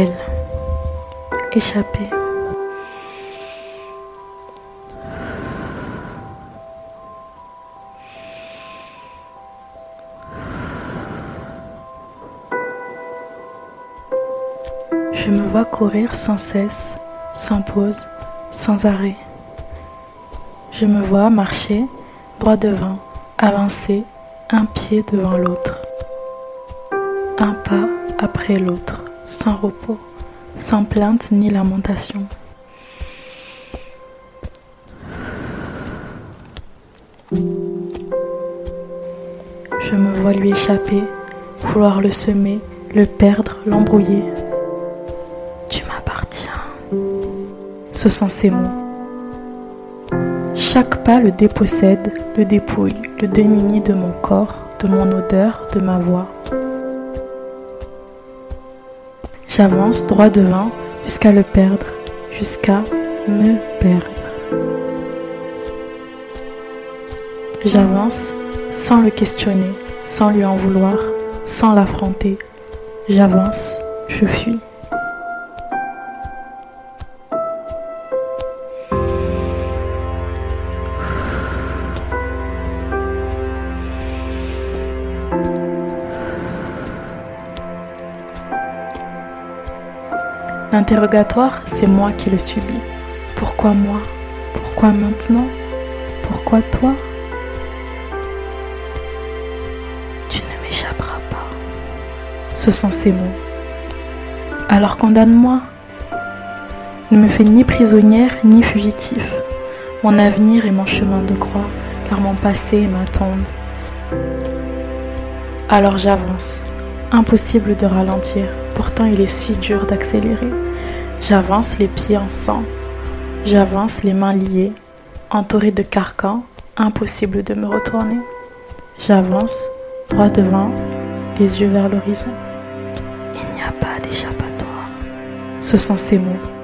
Elle. Échappée. Je me vois courir sans cesse, sans pause, sans arrêt. Je me vois marcher droit devant, avancer un pied devant l'autre, un pas après l'autre, sans repos, sans plainte ni lamentation. Je me vois lui échapper, vouloir le semer, le perdre, l'embrouiller. Tu m'appartiens. Ce sont ces mots. Chaque pas le dépossède, le dépouille, le démunit de mon corps, de mon odeur, de ma voix. J'avance droit devant jusqu'à le perdre, jusqu'à me perdre. J'avance sans le questionner, sans lui en vouloir, sans l'affronter. J'avance, je fuis. L'interrogatoire, c'est moi qui le subis. Pourquoi moi? Pourquoi maintenant? Pourquoi toi? Tu ne m'échapperas pas. Ce sont ces mots. Alors condamne-moi. Ne me fais ni prisonnière ni fugitif. Mon avenir est mon chemin de croix, car mon passé est ma tombe. Alors j'avance. Impossible de ralentir pourtant il est si dur d'accélérer. J'avance les pieds en sang, j'avance les mains liées, entourée de carcans, impossible de me retourner. J'avance droit devant, les yeux vers l'horizon. Il n'y a pas d'échappatoire. Ce sont ces mots